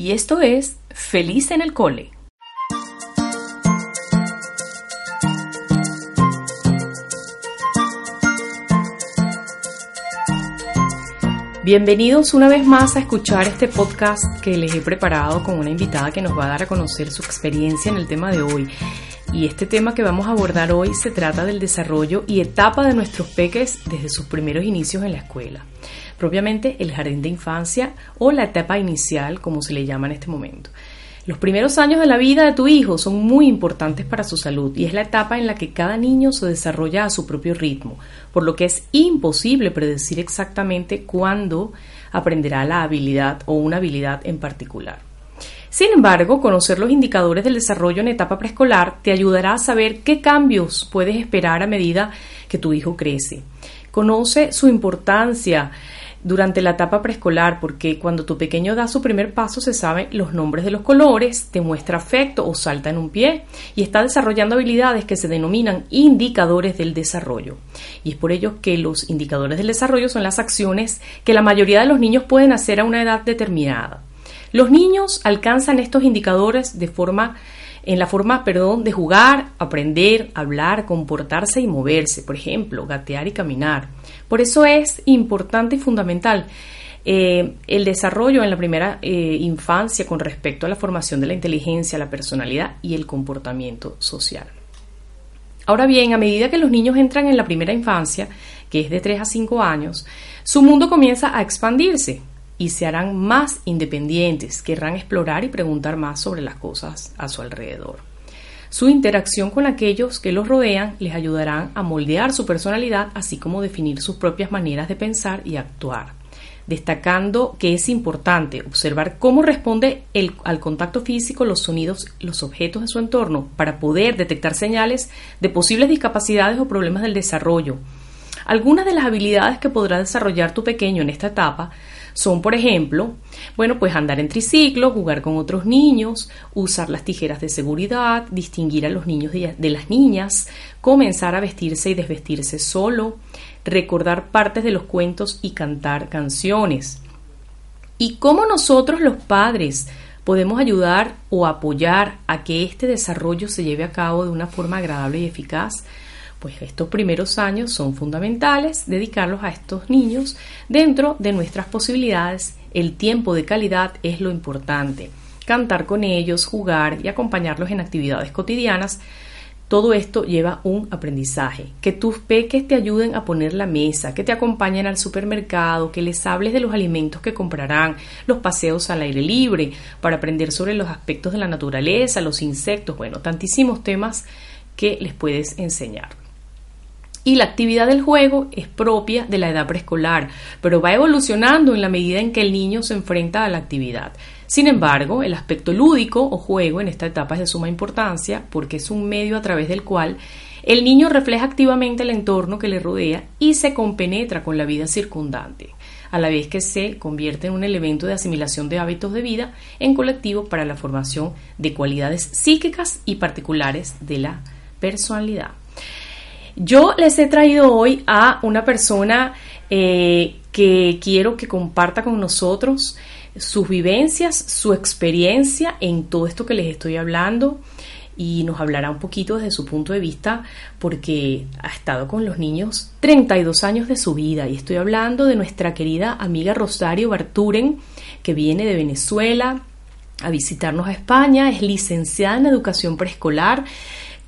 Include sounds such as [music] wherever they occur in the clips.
y esto es Feliz en el Cole. Bienvenidos una vez más a escuchar este podcast que les he preparado con una invitada que nos va a dar a conocer su experiencia en el tema de hoy. Y este tema que vamos a abordar hoy se trata del desarrollo y etapa de nuestros peques desde sus primeros inicios en la escuela, propiamente el jardín de infancia o la etapa inicial, como se le llama en este momento. Los primeros años de la vida de tu hijo son muy importantes para su salud y es la etapa en la que cada niño se desarrolla a su propio ritmo, por lo que es imposible predecir exactamente cuándo aprenderá la habilidad o una habilidad en particular. Sin embargo, conocer los indicadores del desarrollo en etapa preescolar te ayudará a saber qué cambios puedes esperar a medida que tu hijo crece. Conoce su importancia durante la etapa preescolar, porque cuando tu pequeño da su primer paso se saben los nombres de los colores, te muestra afecto o salta en un pie y está desarrollando habilidades que se denominan indicadores del desarrollo. Y es por ello que los indicadores del desarrollo son las acciones que la mayoría de los niños pueden hacer a una edad determinada. Los niños alcanzan estos indicadores de forma en la forma, perdón, de jugar, aprender, hablar, comportarse y moverse, por ejemplo, gatear y caminar. Por eso es importante y fundamental eh, el desarrollo en la primera eh, infancia con respecto a la formación de la inteligencia, la personalidad y el comportamiento social. Ahora bien, a medida que los niños entran en la primera infancia, que es de 3 a 5 años, su mundo comienza a expandirse y se harán más independientes, querrán explorar y preguntar más sobre las cosas a su alrededor. Su interacción con aquellos que los rodean les ayudarán a moldear su personalidad, así como definir sus propias maneras de pensar y actuar, destacando que es importante observar cómo responde al contacto físico los sonidos, los objetos de su entorno, para poder detectar señales de posibles discapacidades o problemas del desarrollo. Algunas de las habilidades que podrá desarrollar tu pequeño en esta etapa son, por ejemplo, bueno, pues andar en triciclo, jugar con otros niños, usar las tijeras de seguridad, distinguir a los niños de, las niñas, comenzar a vestirse y desvestirse solo, recordar partes de los cuentos y cantar canciones. ¿Y cómo nosotros los padres podemos ayudar o apoyar a que este desarrollo se lleve a cabo de una forma agradable y eficaz? Pues estos primeros años son fundamentales, dedicarlos a estos niños dentro de nuestras posibilidades. El tiempo de calidad es lo importante. Cantar con ellos, jugar y acompañarlos en actividades cotidianas. Todo esto lleva un aprendizaje. Que tus peques te ayuden a poner la mesa, que te acompañen al supermercado, que les hables de los alimentos que comprarán, los paseos al aire libre, para aprender sobre los aspectos de la naturaleza, los insectos, bueno, tantísimos temas que les puedes enseñar y la actividad del juego es propia de la edad preescolar, pero va evolucionando en la medida en que el niño se enfrenta a la actividad. Sin embargo, el aspecto lúdico o juego en esta etapa es de suma importancia porque es un medio a través del cual el niño refleja activamente el entorno que le rodea y se compenetra con la vida circundante, a la vez que se convierte en un elemento de asimilación de hábitos de vida en colectivo para la formación de cualidades psíquicas y particulares de la personalidad. Yo les he traído hoy a una persona eh, que quiero que comparta con nosotros sus vivencias, su experiencia en todo esto que les estoy hablando y nos hablará un poquito desde su punto de vista porque ha estado con los niños 32 años de su vida y estoy hablando de nuestra querida amiga Rosario Barturen que viene de Venezuela a visitarnos a España, es licenciada en educación preescolar,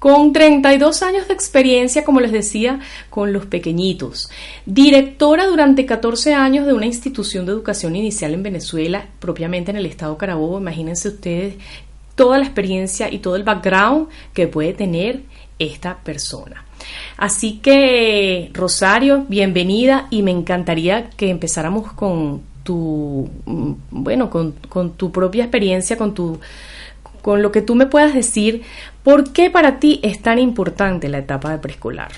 con 32 años de experiencia, como les decía, con los pequeñitos. Directora durante 14 años de una institución de educación inicial en Venezuela, propiamente en el estado Carabobo. Imagínense ustedes toda la experiencia y todo el background que puede tener esta persona. Así que, Rosario, bienvenida y me encantaría que empezáramos con tu, mm, bueno, con, con tu propia experiencia, con tu con lo que tú me puedas decir, ¿por qué para ti es tan importante la etapa de preescolar?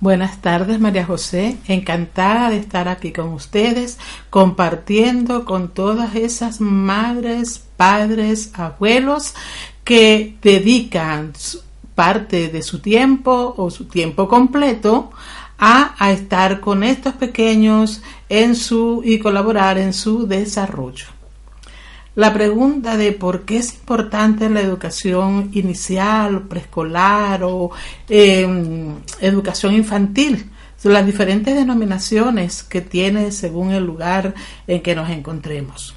Buenas tardes, María José. Encantada de estar aquí con ustedes, compartiendo con todas esas madres, padres, abuelos que dedican parte de su tiempo o su tiempo completo a, estar con estos pequeños en su y colaborar en su desarrollo. La pregunta de por qué es importante la educación inicial, preescolar o em, educación infantil, las diferentes denominaciones que tiene según el lugar en que nos encontremos.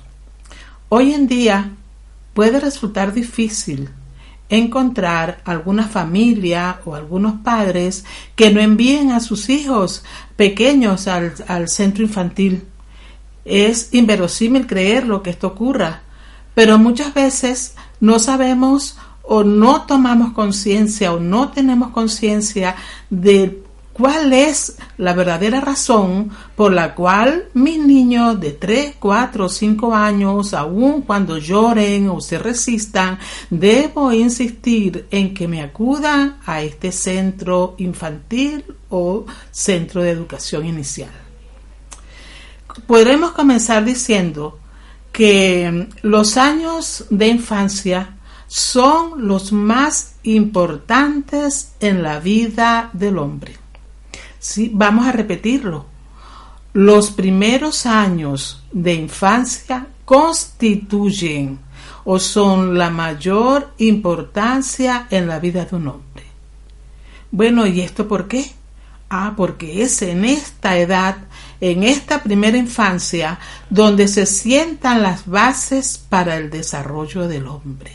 Hoy en día puede resultar difícil encontrar alguna familia o algunos padres que no envíen a sus hijos pequeños al centro infantil. Es inverosímil creer lo que esto ocurra, pero muchas veces no sabemos o no tomamos conciencia o no tenemos conciencia de cuál es la verdadera razón por la cual mis niños de 3, 4 o 5 años, aun cuando lloren o se resistan, debo insistir en que me acudan a este centro infantil o centro de educación inicial. Podremos comenzar diciendo que los años de infancia son los más importantes en la vida del hombre. Sí, vamos a repetirlo. Los primeros años de infancia constituyen o son la mayor importancia en la vida de un hombre. Bueno, ¿y esto por qué? Ah, porque es en esta edad en esta primera infancia donde se sientan las bases para el desarrollo del hombre.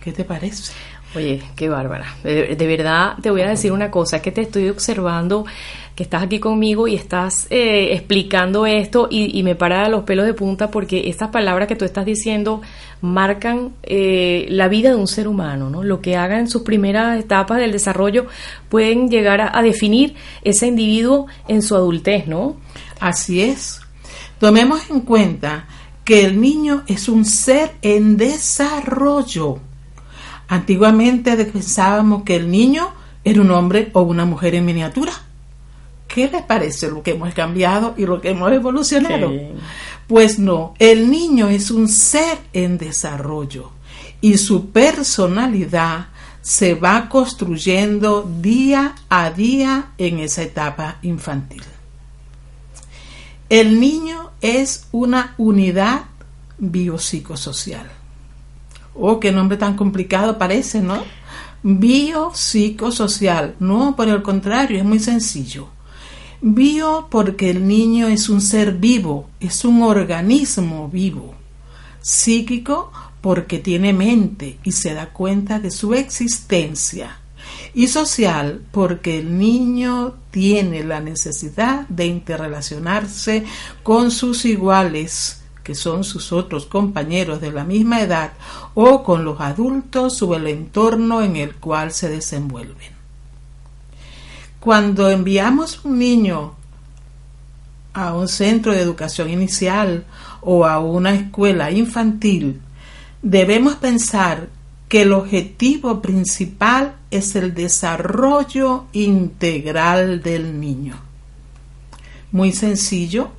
¿Qué te parece? Oye, qué bárbara. De, verdad te voy a decir una cosa, que te estoy observando, que estás aquí conmigo y estás eh, explicando esto y, me para los pelos de punta porque estas palabras que tú estás diciendo marcan eh, la vida de un ser humano, ¿no? Lo que haga en sus primeras etapas del desarrollo pueden llegar a, a definir ese individuo en su adultez, ¿no? Así es. Tomemos en cuenta que el niño es un ser en desarrollo. Antiguamente pensábamos que el niño era un hombre o una mujer en miniatura. ¿Qué les parece lo que hemos cambiado y lo que hemos evolucionado? Pues no, el niño es un ser en desarrollo y su personalidad se va construyendo día a día en esa etapa infantil. El niño es una unidad biopsicosocial. Oh, qué nombre tan complicado parece, ¿no? Biopsicosocial. No, por el contrario, es muy sencillo. Bio porque el niño es un ser vivo, es un organismo vivo. Psíquico porque tiene mente y se da cuenta de su existencia y social porque el niño tiene la necesidad de interrelacionarse con sus iguales, que son sus otros compañeros de la misma edad, o con los adultos o el entorno en el cual se desenvuelven. Cuando enviamos un niño a un centro de educación inicial o a una escuela infantil, debemos pensar que el objetivo principal es el desarrollo integral del niño. Muy sencillo,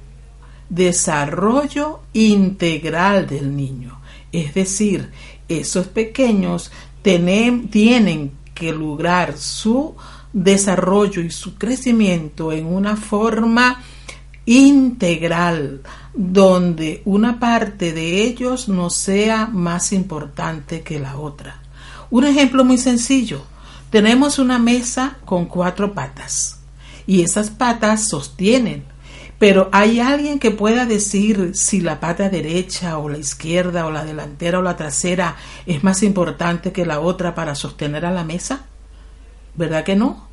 desarrollo integral del niño. Es decir, esos pequeños tienen que lograr su desarrollo y su crecimiento en una forma integral, donde una parte de ellos no sea más importante que la otra. Un ejemplo muy sencillo. Tenemos una mesa con cuatro patas y esas patas sostienen, pero ¿hay alguien que pueda decir si la pata derecha o la izquierda o la delantera o la trasera es más importante que la otra para sostener a la mesa? ¿Verdad que no?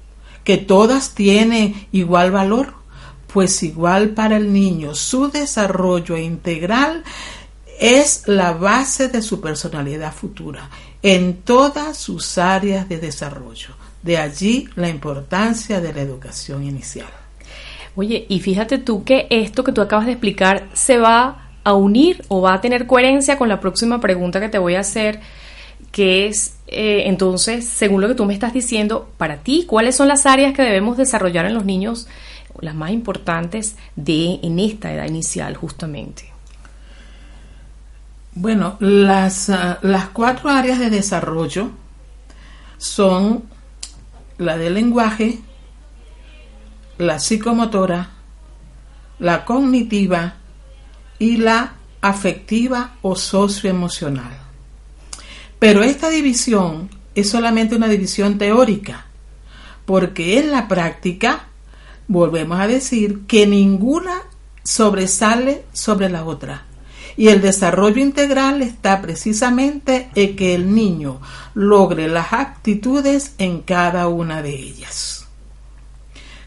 ¿Que todas tienen igual valor? Pues igual para el niño, su desarrollo integral es la base de su personalidad futura en todas sus áreas de desarrollo. De allí la importancia de la educación inicial. Oye, y fíjate tú que esto que tú acabas de explicar se va a unir o va a tener coherencia con la próxima pregunta que te voy a hacer, que es, eh, entonces, según lo que tú me estás diciendo, para ti, ¿cuáles son las áreas que debemos desarrollar en los niños, las más importantes de en esta edad inicial justamente? Bueno, las, ah, las cuatro áreas de desarrollo son la del lenguaje, la psicomotora, la cognitiva y la afectiva o socioemocional. Pero esta división es solamente una división teórica, porque en la práctica volvemos a decir que ninguna sobresale sobre la otra. Y el desarrollo integral está precisamente en que el niño logre las actitudes en cada una de ellas.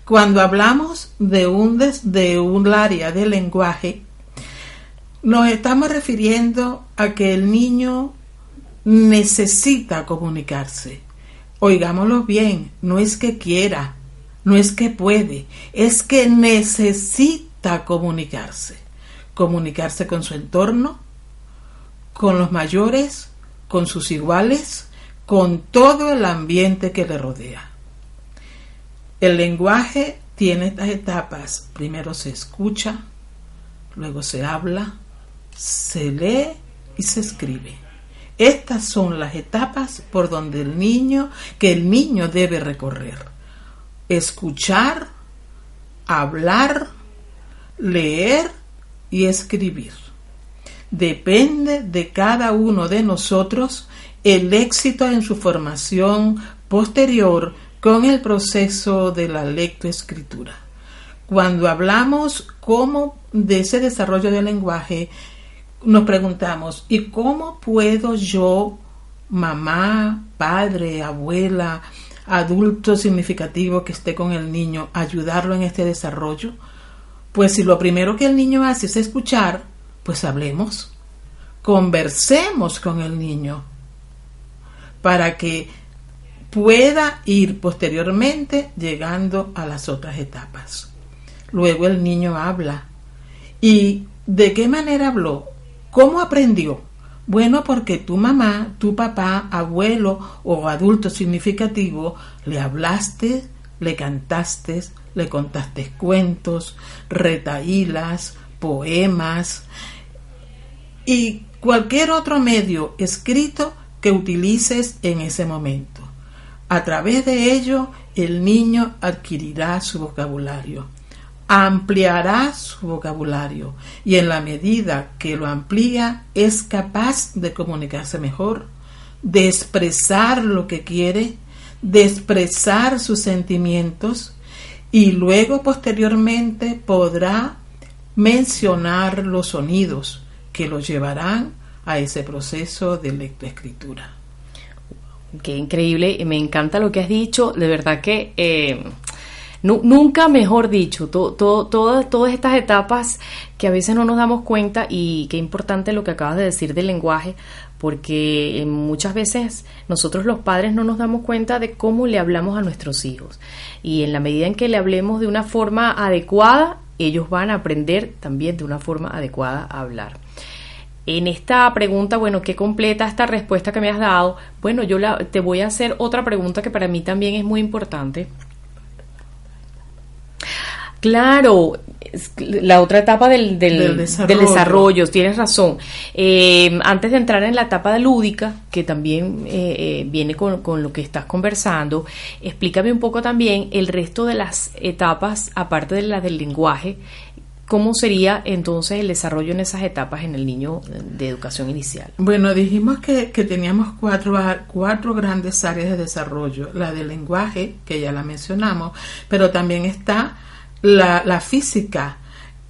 Cuando hablamos de un, de un área del lenguaje, nos estamos refiriendo a que el niño necesita comunicarse. Oigámoslo bien, no es que quiera, no es que puede, es que necesita comunicarse. Comunicarse con su entorno, con los mayores, con sus iguales, con todo el ambiente que le rodea. El lenguaje tiene estas etapas. Primero se escucha, luego se habla, se lee y se escribe. Estas son las etapas por donde el niño, que el niño debe recorrer. Escuchar, hablar, leer y escribir. Depende de cada uno de nosotros el éxito en su formación posterior con el proceso de la lectoescritura. Cuando hablamos como de ese desarrollo del lenguaje, nos preguntamos, ¿y cómo puedo yo, mamá, padre, abuela, adulto significativo que esté con el niño, ayudarlo en este desarrollo? Pues si lo primero que el niño hace es escuchar, pues hablemos, conversemos con el niño para que pueda ir posteriormente llegando a las otras etapas. Luego el niño habla. ¿Y de qué manera habló? ¿Cómo aprendió? Bueno, porque tu mamá, tu papá, abuelo o adulto significativo le hablaste, le cantaste, le contaste cuentos, retaílas, poemas y cualquier otro medio escrito que utilices en ese momento. A través de ello, el niño adquirirá su vocabulario ampliará su vocabulario y en la medida que lo amplía es capaz de comunicarse mejor, de expresar lo que quiere, de expresar sus sentimientos y luego posteriormente podrá mencionar los sonidos que lo llevarán a ese proceso de lectoescritura. Qué increíble, me encanta lo que has dicho, de verdad que eh, nunca mejor dicho, todas estas etapas que a veces no nos damos cuenta y qué importante lo que acabas de decir del lenguaje, porque muchas veces nosotros los padres no nos damos cuenta de cómo le hablamos a nuestros hijos. Y en la medida en que le hablemos de una forma adecuada, ellos van a aprender también de una forma adecuada a hablar. En esta pregunta, bueno, ¿qué completa esta respuesta que me has dado? Bueno, yo te voy a hacer otra pregunta que para mí también es muy importante Claro, la otra etapa del, del, desarrollo. tienes razón. Eh, antes de entrar en la etapa lúdica, que también eh, eh, viene con, con, lo que estás conversando, explícame un poco también el resto de las etapas, aparte de la del lenguaje, ¿Cómo sería entonces el desarrollo en esas etapas en el niño de educación inicial? Bueno, dijimos que, que, teníamos cuatro, cuatro grandes áreas de desarrollo. La del lenguaje, que ya la mencionamos, pero también está la, física.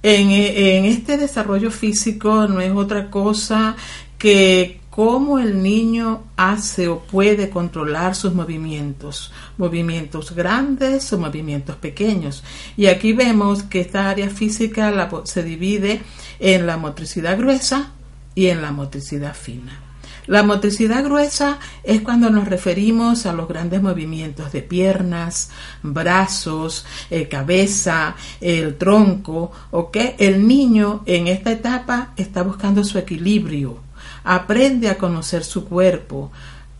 En, en, este desarrollo físico no es otra cosa que cómo el niño hace o puede controlar sus movimientos, movimientos grandes o movimientos pequeños. Y aquí vemos que esta área física se divide en la motricidad gruesa y en la motricidad fina. La motricidad gruesa es cuando nos referimos a los grandes movimientos de piernas, brazos, eh, cabeza, el tronco, ¿ok? El niño en esta etapa está buscando su equilibrio, aprende a conocer su cuerpo,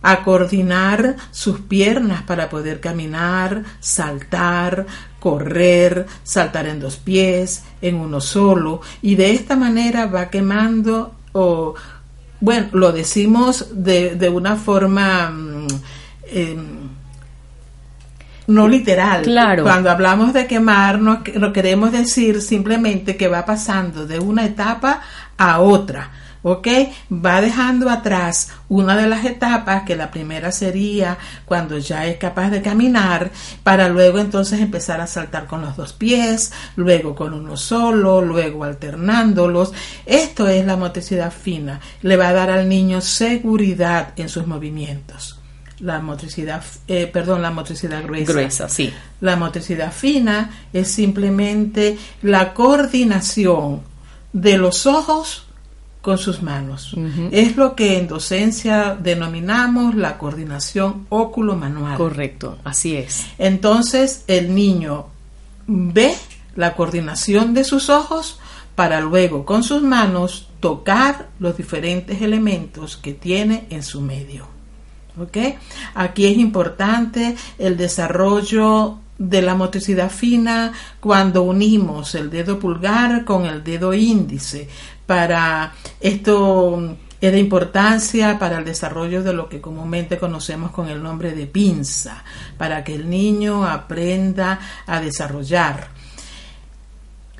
a coordinar sus piernas para poder caminar, saltar, correr, saltar en dos pies, en uno solo, y de esta manera va quemando o bueno, lo decimos de, de una forma mm, em, no literal. Claro. Cuando hablamos de quemar, no, no queremos decir simplemente que va pasando de una etapa a otra. ¿Ok? Va dejando atrás una de las etapas, que la primera sería cuando ya es capaz de caminar, para luego entonces empezar a saltar con los dos pies, luego con uno solo, luego alternándolos. Esto es la motricidad fina. Le va a dar al niño seguridad en sus movimientos la motricidad, eh, perdón, la motricidad gruesa. Gruesa, sí. La motricidad fina es simplemente la coordinación de los ojos con sus manos. Es lo que en docencia denominamos la coordinación óculo-manual. Correcto, así es. Entonces el niño ve la coordinación de sus ojos para luego con sus manos tocar los diferentes elementos que tiene en su medio. Aquí es importante el desarrollo de la motricidad fina cuando unimos el dedo pulgar con el dedo índice. Para esto es de importancia para el desarrollo de lo que comúnmente conocemos con el nombre de pinza, para que el niño aprenda a desarrollar.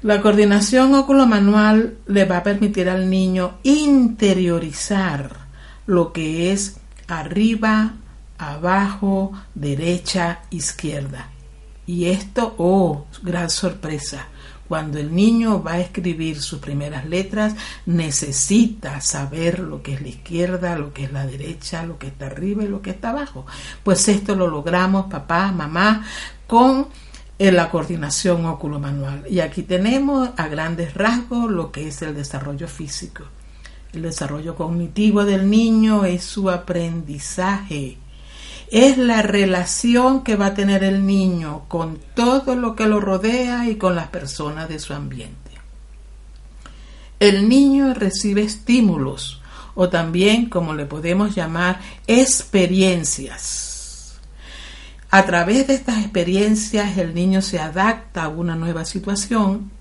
La coordinación óculo-manual le va a permitir al niño interiorizar lo que es arriba, abajo, derecha, izquierda. Y esto, oh, gran sorpresa, cuando el niño va a escribir sus primeras letras, necesita saber lo que es la izquierda, lo que es la derecha, lo que está arriba y lo que está abajo. Pues esto lo logramos, papá, mamá, con eh, la coordinación óculo-manual. Y aquí tenemos a grandes rasgos lo que es el desarrollo físico. El desarrollo cognitivo del niño es su aprendizaje. Es la relación que va a tener el niño con todo lo que lo rodea y con las personas de su ambiente. El niño recibe estímulos o también, como le podemos llamar, experiencias. A través de estas experiencias el niño se adapta a una nueva situación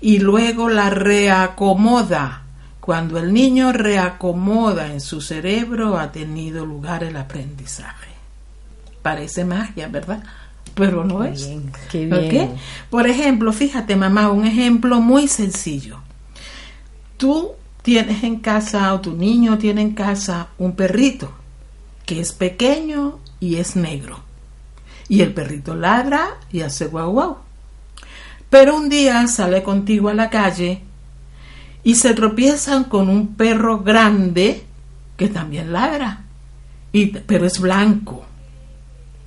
y luego la reacomoda cuando el niño reacomoda en su cerebro ha tenido lugar el aprendizaje. Parece magia, ¿verdad? Pero no es. qué bien. Por ejemplo, fíjate mamá, un ejemplo muy sencillo. Tú tienes en casa o tu niño tiene en casa un perrito que es pequeño y es negro. Y el perrito ladra y hace guau guau. Pero un día sale contigo a la calle y se tropiezan con un perro grande que también ladra, y, pero es blanco.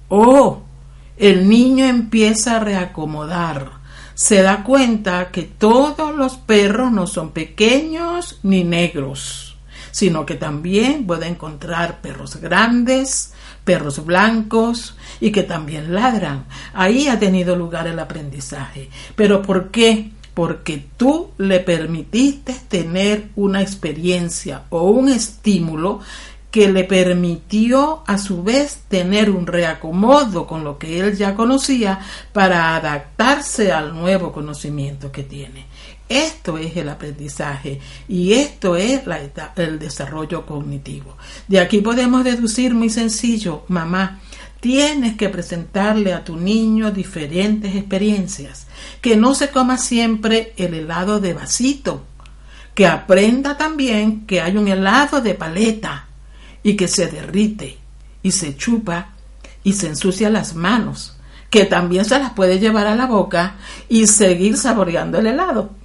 Oh, el niño empieza a reacomodar. Se da cuenta que todos los perros no son pequeños ni negros, sino que también puede encontrar perros grandes, perros blancos y que también ladran. Ahí ha tenido lugar el aprendizaje. Pero ¿por qué? Porque tú le permitiste tener una experiencia o un estímulo que le permitió a su vez tener un reacomodo con lo que él ya conocía para adaptarse al nuevo conocimiento que tiene. Esto es el aprendizaje y esto es el desarrollo cognitivo. De aquí podemos deducir muy sencillo, mamá, tienes que presentarle a tu niño diferentes experiencias. Que no se coma siempre el helado de vasito. Que aprenda también que hay un helado de paleta y que se derrite y se chupa y se ensucia las manos. Que también se las puede llevar a la boca y seguir saboreando el helado.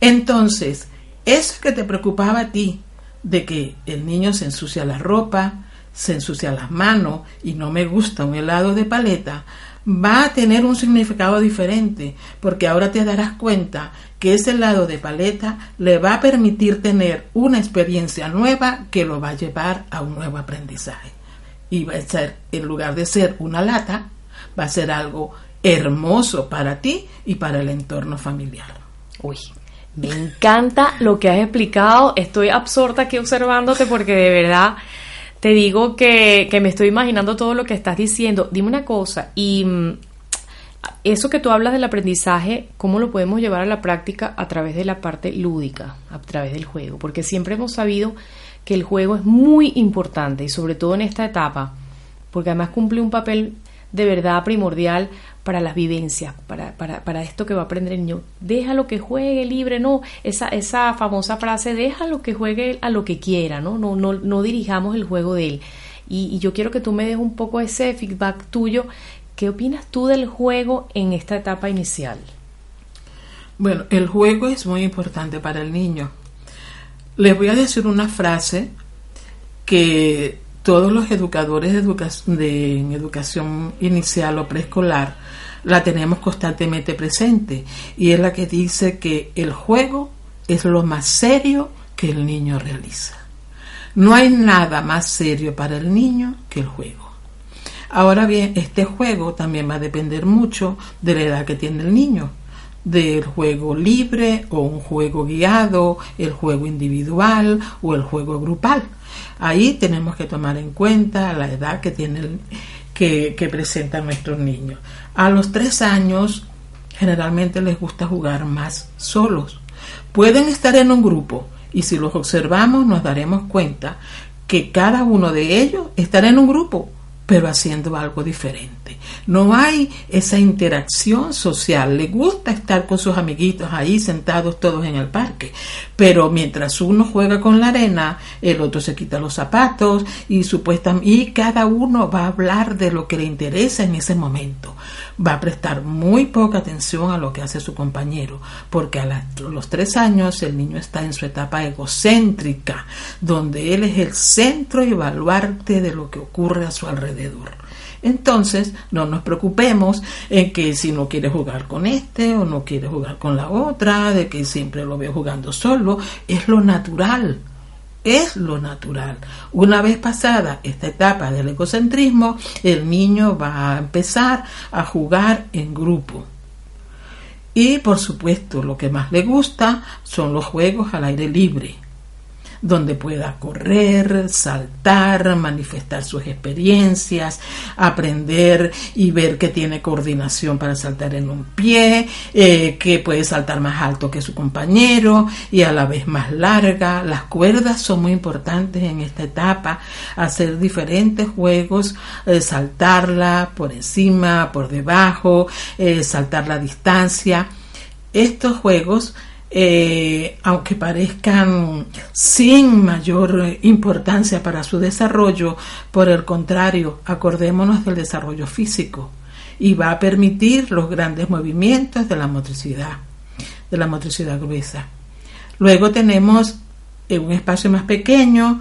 Entonces, eso que te preocupaba a ti, de que el niño se ensucia la ropa, se ensucia las manos y no me gusta un helado de paleta, va a tener un significado diferente, porque ahora te darás cuenta que ese helado de paleta le va a permitir tener una experiencia nueva que lo va a llevar a un nuevo aprendizaje. Y va a ser, en lugar de ser una lata, va a ser algo hermoso para ti y para el entorno familiar. Uy, me encanta lo que has explicado. Estoy absorta aquí observándote porque de verdad te digo que, me estoy imaginando todo lo que estás diciendo. Dime una cosa, y mm, eso que tú hablas del aprendizaje, ¿cómo lo podemos llevar a la práctica a través de la parte lúdica, a través del juego? Porque siempre hemos sabido que el juego es muy importante y sobre todo en esta etapa, porque además cumple un papel de verdad primordial para las vivencias, para, para, para, esto que va a aprender el niño. Déjalo que juegue libre, no, esa, esa famosa frase, déjalo que juegue a lo que quiera, ¿no? No, no, no dirijamos el juego de él. Y, y yo quiero que tú me des un poco ese feedback tuyo. ¿Qué opinas tú del juego en esta etapa inicial? Bueno, el juego es muy importante para el niño. Les voy a decir una frase que todos los educadores de, educación inicial o preescolar la tenemos constantemente presente y es la que dice que el juego es lo más serio que el niño realiza. No hay nada más serio para el niño que el juego. Ahora bien, este juego también va a depender mucho de la edad que tiene el niño, del juego libre o un juego guiado, el juego individual o el juego grupal. Ahí tenemos que tomar en cuenta la edad que tiene que, que presentan nuestros niños. A los tres años generalmente les gusta jugar más solos. Pueden estar en un grupo y si los observamos nos daremos cuenta que cada uno de ellos estará en un grupo, pero haciendo algo diferente. No hay esa interacción social. Le gusta estar con sus amiguitos ahí sentados todos en el parque, pero mientras uno juega con la arena, el otro se quita los zapatos y supuestamente cada uno va a hablar de lo que le interesa en ese momento. Va a prestar muy poca atención a lo que hace su compañero, porque a los tres años el niño está en su etapa egocéntrica, donde él es el centro y baluarte de lo que ocurre a su alrededor. Entonces, no nos preocupemos en que si no quiere jugar con este o no quiere jugar con la otra, de que siempre lo veo jugando solo, es lo natural. Es lo natural. Una vez pasada esta etapa del egocentrismo, el niño va a empezar a jugar en grupo. Y por supuesto, lo que más le gusta son los juegos al aire libre donde pueda correr, saltar, manifestar sus experiencias, aprender y ver que tiene coordinación para saltar en un pie, eh, que puede saltar más alto que su compañero y a la vez más larga. Las cuerdas son muy importantes en esta etapa, hacer diferentes juegos, eh, saltarla por encima, por debajo, eh, saltar la distancia. Estos juegos eh, aunque parezcan sin mayor importancia para su desarrollo, por el contrario, acordémonos del desarrollo físico y va a permitir los grandes movimientos de la motricidad, de la motricidad gruesa. Luego tenemos en un espacio más pequeño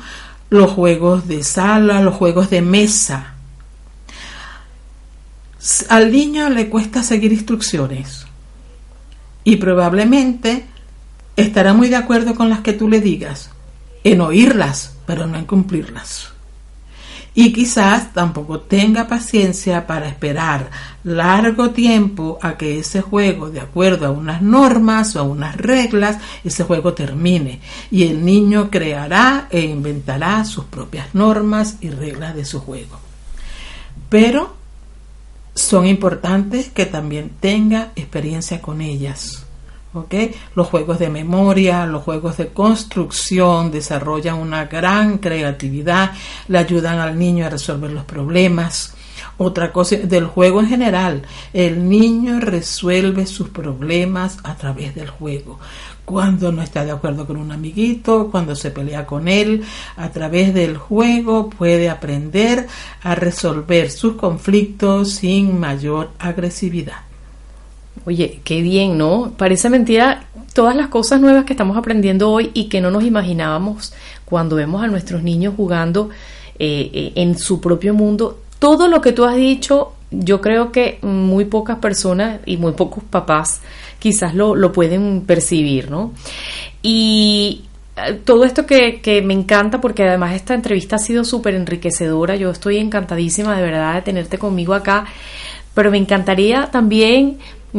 los juegos de sala, los juegos de mesa. Al niño le cuesta seguir instrucciones y probablemente estará muy de acuerdo con las que tú le digas, en oírlas, pero no en cumplirlas. Y quizás tampoco tenga paciencia para esperar largo tiempo a que ese juego, de acuerdo a unas normas o a unas reglas, ese juego termine. Y el niño creará e inventará sus propias normas y reglas de su juego. Pero son importantes que también tenga experiencia con ellas los juegos de memoria, los juegos de construcción desarrollan una gran creatividad, le ayudan al niño a resolver los problemas. Otra cosa del juego en general, el niño resuelve sus problemas a través del juego. Cuando no está de acuerdo con un amiguito, cuando se pelea con él, a través del juego puede aprender a resolver sus conflictos sin mayor agresividad. Oye, qué bien, ¿no? Parece mentira todas las cosas nuevas que estamos aprendiendo hoy y que no nos imaginábamos cuando vemos a nuestros niños jugando eh, eh, en su propio mundo. Todo lo que tú has dicho, yo creo que muy pocas personas y muy pocos papás quizás lo, lo pueden percibir, ¿no? Y eh, todo esto que, que, me encanta porque además esta entrevista ha sido súper enriquecedora, yo estoy encantadísima de verdad de tenerte conmigo acá, pero me encantaría también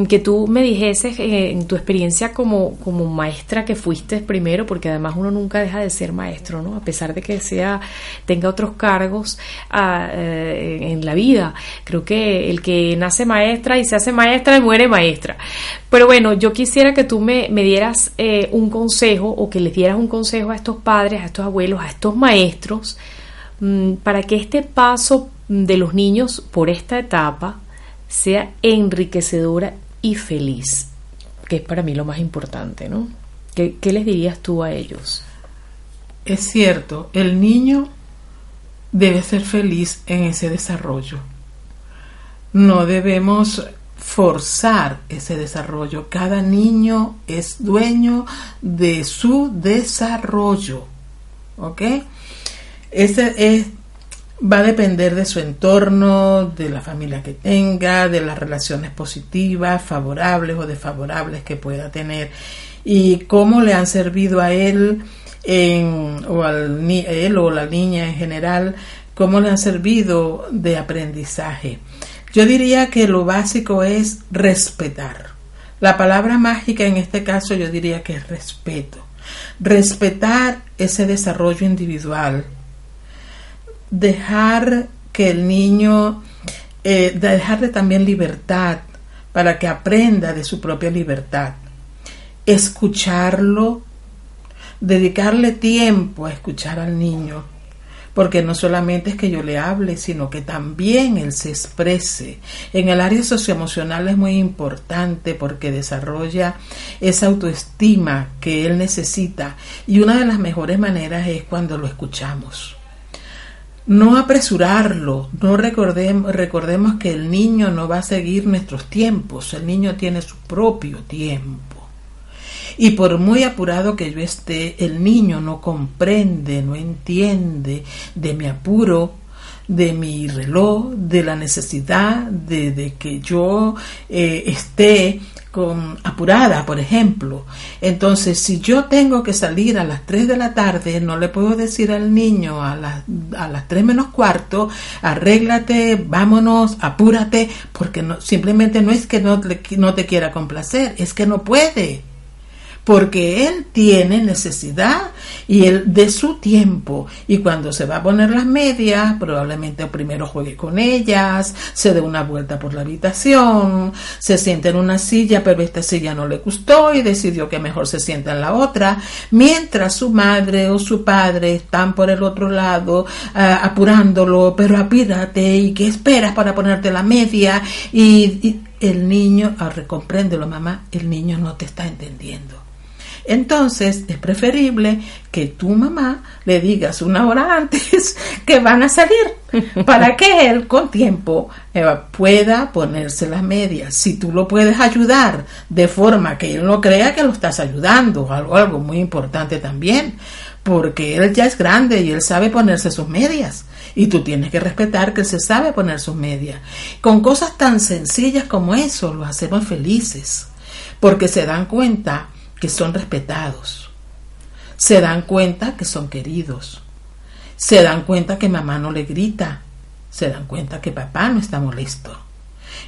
que tú me dijeses eh, en tu experiencia como, como maestra que fuiste primero, porque además uno nunca deja de ser maestro, ¿no? A pesar de que sea, tenga otros cargos ah, eh, en la vida. Creo que el que nace maestra y se hace maestra y muere maestra. Pero bueno, yo quisiera que tú me, me dieras eh, un consejo o que les dieras un consejo a estos padres, a estos abuelos, a estos maestros, mm, para que este paso de los niños por esta etapa sea enriquecedora y feliz, que es para mí lo más importante, ¿no? ¿Qué, les dirías tú a ellos? Es cierto, el niño debe ser feliz en ese desarrollo. No debemos forzar ese desarrollo. Cada niño es dueño de su desarrollo. ¿Ok? Ese es, va a depender de su entorno, de la familia que tenga, de las relaciones positivas, favorables o desfavorables que pueda tener y cómo le han servido a él o al él o la niña en general, cómo le han servido de aprendizaje. Yo diría que lo básico es respetar. La palabra mágica en este caso yo diría que es respeto. Respetar ese desarrollo individual. Dejar que el niño, eh, dejarle también libertad para que aprenda de su propia libertad. Escucharlo, dedicarle tiempo a escuchar al niño porque no solamente es que yo le hable, sino que también él se exprese. En el área socioemocional es muy importante porque desarrolla esa autoestima que él necesita y una de las mejores maneras es cuando lo escuchamos. No apresurarlo, no recordemos, recordemos que el niño no va a seguir nuestros tiempos, el niño tiene su propio tiempo. Y por muy apurado que yo esté, el niño no comprende, no entiende de mi apuro, de mi reloj, de la necesidad de, que yo eh, esté con, apurada, por ejemplo. Entonces, si yo tengo que salir a las 3 de la tarde, no le puedo decir al niño a las, a las 3 menos cuarto, arréglate, vámonos, apúrate, porque no, simplemente no es que no, no te quiera complacer, es que no puede porque él tiene necesidad y él de su tiempo. Y cuando se va a poner las medias probablemente primero juegue con ellas se dé una vuelta por la habitación se siente en una silla pero esta silla no le gustó y decidió que mejor se sienta en la otra. Mientras su madre o su padre están por el otro lado ah, apurándolo pero apírate y qué esperas para ponerte la media y, el niño, ah, lo mamá, el niño no te está entendiendo. Entonces es preferible que tu mamá le digas una hora antes [laughs] que van a salir para que él con tiempo eh, pueda ponerse las medias. Si tú lo puedes ayudar de forma que él no crea que lo estás ayudando, algo, algo muy importante también, porque él ya es grande y él sabe ponerse sus medias. Y tú tienes que respetar que él se sabe poner sus medias. Con cosas tan sencillas como eso, lo hacemos felices. Porque se dan cuenta que son respetados. Se dan cuenta que son queridos. Se dan cuenta que mamá no le grita. Se dan cuenta que papá no está molesto.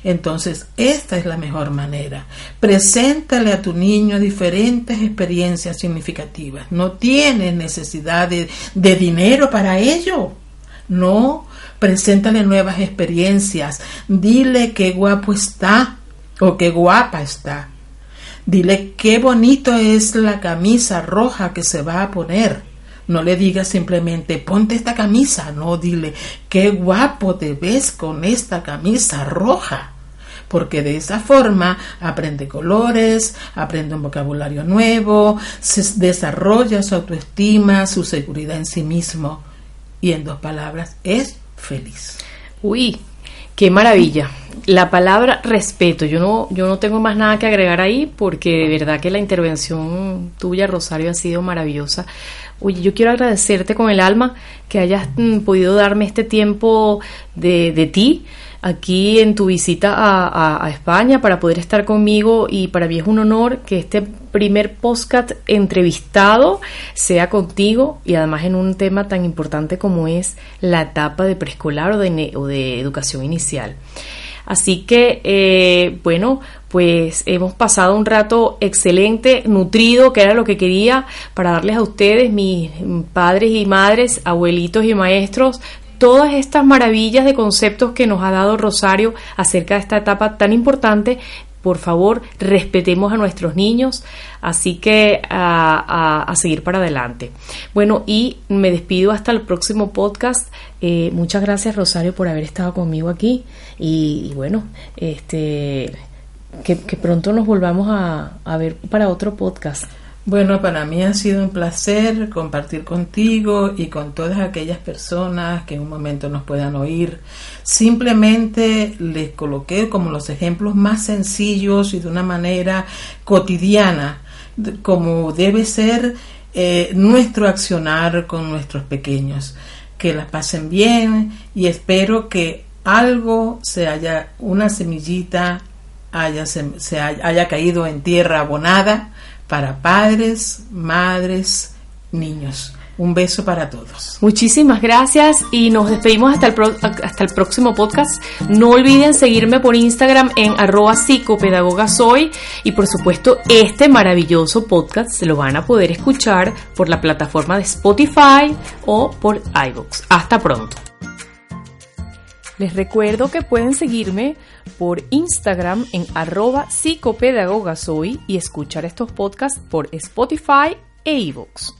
Entonces, esta es la mejor manera. Preséntale a tu niño diferentes experiencias significativas. No tienes necesidad de, de dinero para ello. No, preséntale nuevas experiencias. Dile qué guapo está o qué guapa está. Dile qué bonito es la camisa roja que se va a poner. No le digas simplemente ponte esta camisa, no, dile qué guapo te ves con esta camisa roja. Porque de esa forma aprende colores, aprende un vocabulario nuevo, se desarrolla su autoestima, su seguridad en sí mismo. Y en dos palabras, es feliz. Uy, Qué maravilla. La palabra respeto. Yo no, yo no tengo más nada que agregar ahí porque de verdad que la intervención tuya, Rosario, ha sido maravillosa. Oye, yo quiero agradecerte con el alma que hayas mm, podido darme este tiempo de, de ti aquí en tu visita a, España para poder estar conmigo y para mí es un honor que este primer podcast entrevistado sea contigo y además en un tema tan importante como es la etapa de preescolar o de, o de educación inicial. Así que, eh, bueno, pues hemos pasado un rato excelente, nutrido, que era lo que quería para darles a ustedes, mis padres y madres, abuelitos y maestros, todas estas maravillas de conceptos que nos ha dado Rosario acerca de esta etapa tan importante por favor, respetemos a nuestros niños, así que a, seguir para adelante. Bueno, y me despido hasta el próximo podcast. Eh, muchas gracias, Rosario, por haber estado conmigo aquí. Y, bueno, este que, pronto nos volvamos a, a ver para otro podcast. Bueno, para mí ha sido un placer compartir contigo y con todas aquellas personas que en un momento nos puedan oír. Simplemente les coloqué como los ejemplos más sencillos y de una manera cotidiana, como debe ser eh, nuestro accionar con nuestros pequeños. Que las pasen bien y espero que algo se haya, una semillita haya, se haya caído en tierra abonada para padres, madres, niños. Un beso para todos. Muchísimas gracias y nos despedimos hasta el, hasta el próximo podcast. No olviden seguirme por Instagram en arroba psicopedagoga soy y por supuesto este maravilloso podcast se lo van a poder escuchar por la plataforma de Spotify o por iVoox. Hasta pronto. Les recuerdo que pueden seguirme por Instagram en arroba psicopedagogasoy y escuchar estos podcasts por Spotify e iVoox.